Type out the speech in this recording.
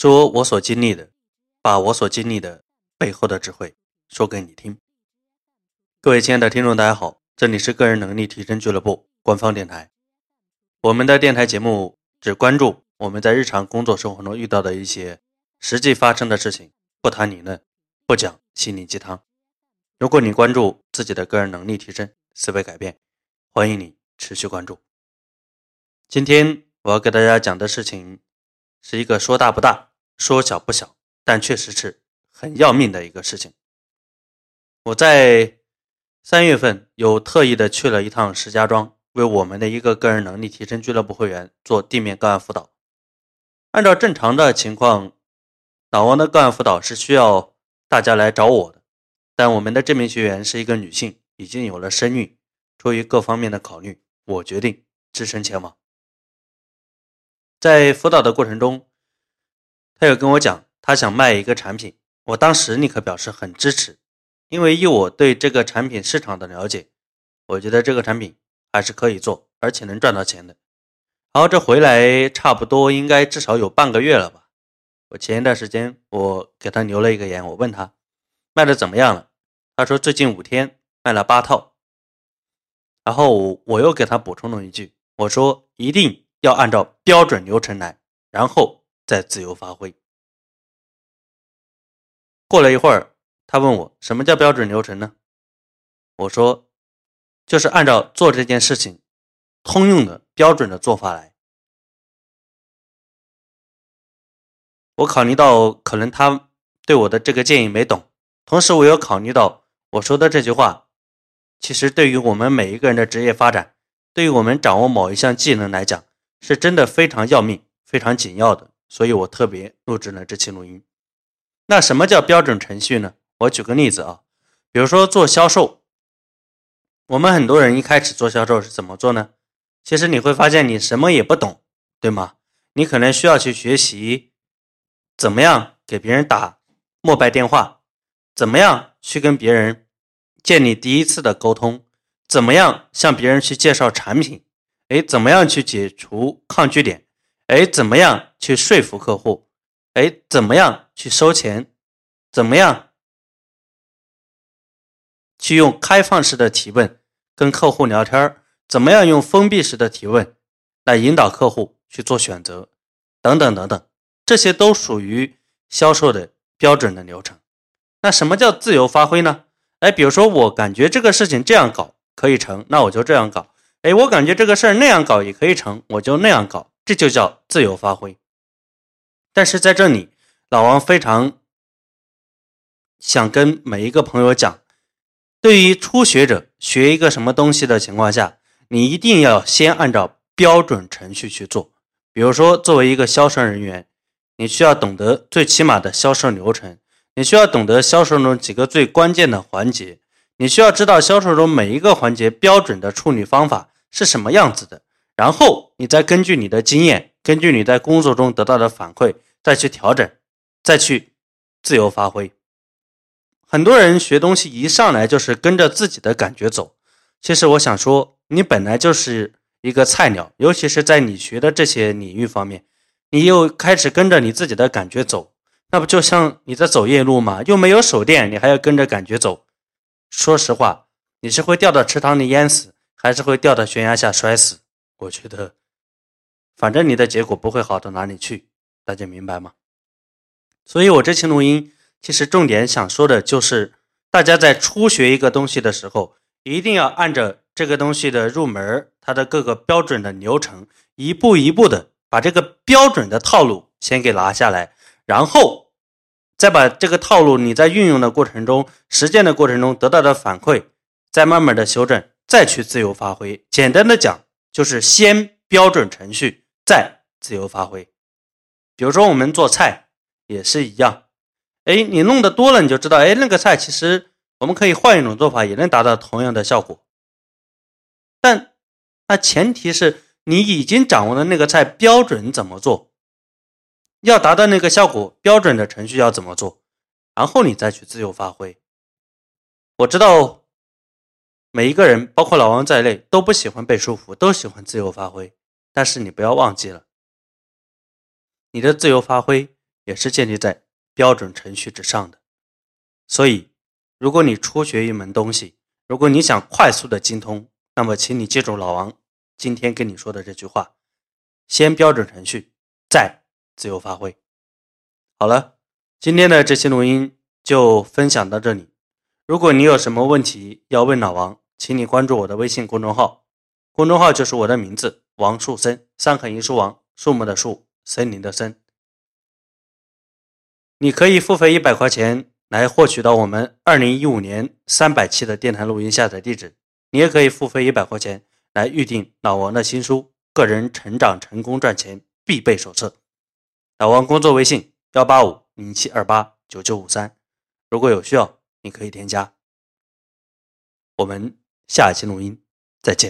说我所经历的，把我所经历的背后的智慧说给你听。各位亲爱的听众，大家好，这里是个人能力提升俱乐部官方电台。我们的电台节目只关注我们在日常工作生活中遇到的一些实际发生的事情，不谈理论，不讲心灵鸡汤。如果你关注自己的个人能力提升、思维改变，欢迎你持续关注。今天我要给大家讲的事情是一个说大不大、说小不小，但确实是很要命的一个事情。我在三月份有特意的去了一趟石家庄。为我们的一个个人能力提升俱乐部会员做地面个案辅导。按照正常的情况，老王的个案辅导是需要大家来找我的。但我们的这名学员是一个女性，已经有了身孕，出于各方面的考虑，我决定只身前往。在辅导的过程中，他有跟我讲，他想卖一个产品。我当时立刻表示很支持，因为以我对这个产品市场的了解，我觉得这个产品。还是可以做，而且能赚到钱的。然后这回来差不多应该至少有半个月了吧。我前一段时间我给他留了一个言，我问他卖的怎么样了，他说最近五天卖了八套。然后我又给他补充了一句，我说一定要按照标准流程来，然后再自由发挥。过了一会儿，他问我什么叫标准流程呢？我说。就是按照做这件事情通用的标准的做法来。我考虑到可能他对我的这个建议没懂，同时我又考虑到我说的这句话，其实对于我们每一个人的职业发展，对于我们掌握某一项技能来讲，是真的非常要命、非常紧要的。所以我特别录制了这期录音。那什么叫标准程序呢？我举个例子啊，比如说做销售。我们很多人一开始做销售是怎么做呢？其实你会发现你什么也不懂，对吗？你可能需要去学习怎么样给别人打陌拜电话，怎么样去跟别人建立第一次的沟通，怎么样向别人去介绍产品，哎，怎么样去解除抗拒点，哎，怎么样去说服客户，哎，怎么样去收钱，怎么样去用开放式的提问。跟客户聊天怎么样用封闭式的提问来引导客户去做选择，等等等等，这些都属于销售的标准的流程。那什么叫自由发挥呢？哎，比如说我感觉这个事情这样搞可以成，那我就这样搞。哎，我感觉这个事儿那样搞也可以成，我就那样搞，这就叫自由发挥。但是在这里，老王非常想跟每一个朋友讲。对于初学者学一个什么东西的情况下，你一定要先按照标准程序去做。比如说，作为一个销售人员，你需要懂得最起码的销售流程，你需要懂得销售中几个最关键的环节，你需要知道销售中每一个环节标准的处理方法是什么样子的。然后，你再根据你的经验，根据你在工作中得到的反馈，再去调整，再去自由发挥。很多人学东西一上来就是跟着自己的感觉走，其实我想说，你本来就是一个菜鸟，尤其是在你学的这些领域方面，你又开始跟着你自己的感觉走，那不就像你在走夜路吗？又没有手电，你还要跟着感觉走。说实话，你是会掉到池塘里淹死，还是会掉到悬崖下摔死？我觉得，反正你的结果不会好到哪里去，大家明白吗？所以我这期录音。其实重点想说的就是，大家在初学一个东西的时候，一定要按照这个东西的入门，它的各个标准的流程，一步一步的把这个标准的套路先给拿下来，然后再把这个套路你在运用的过程中、实践的过程中得到的反馈，再慢慢的修正，再去自由发挥。简单的讲，就是先标准程序，再自由发挥。比如说我们做菜也是一样。哎，你弄的多了，你就知道，哎，那个菜其实我们可以换一种做法，也能达到同样的效果。但那前提是你已经掌握了那个菜标准怎么做，要达到那个效果，标准的程序要怎么做，然后你再去自由发挥。我知道每一个人，包括老王在内，都不喜欢被束缚，都喜欢自由发挥。但是你不要忘记了，你的自由发挥。也是建立在标准程序之上的。所以，如果你初学一门东西，如果你想快速的精通，那么请你记住老王今天跟你说的这句话：先标准程序，再自由发挥。好了，今天的这期录音就分享到这里。如果你有什么问题要问老王，请你关注我的微信公众号，公众号就是我的名字王树森，三横一竖王，树木的树，森林的森。你可以付费一百块钱来获取到我们二零一五年三百期的电台录音下载地址，你也可以付费一百块钱来预定老王的新书《个人成长成功赚钱必备手册》。老王工作微信。幺八五零七二八九九五三，如果有需要，你可以添加。我们下期录音再见。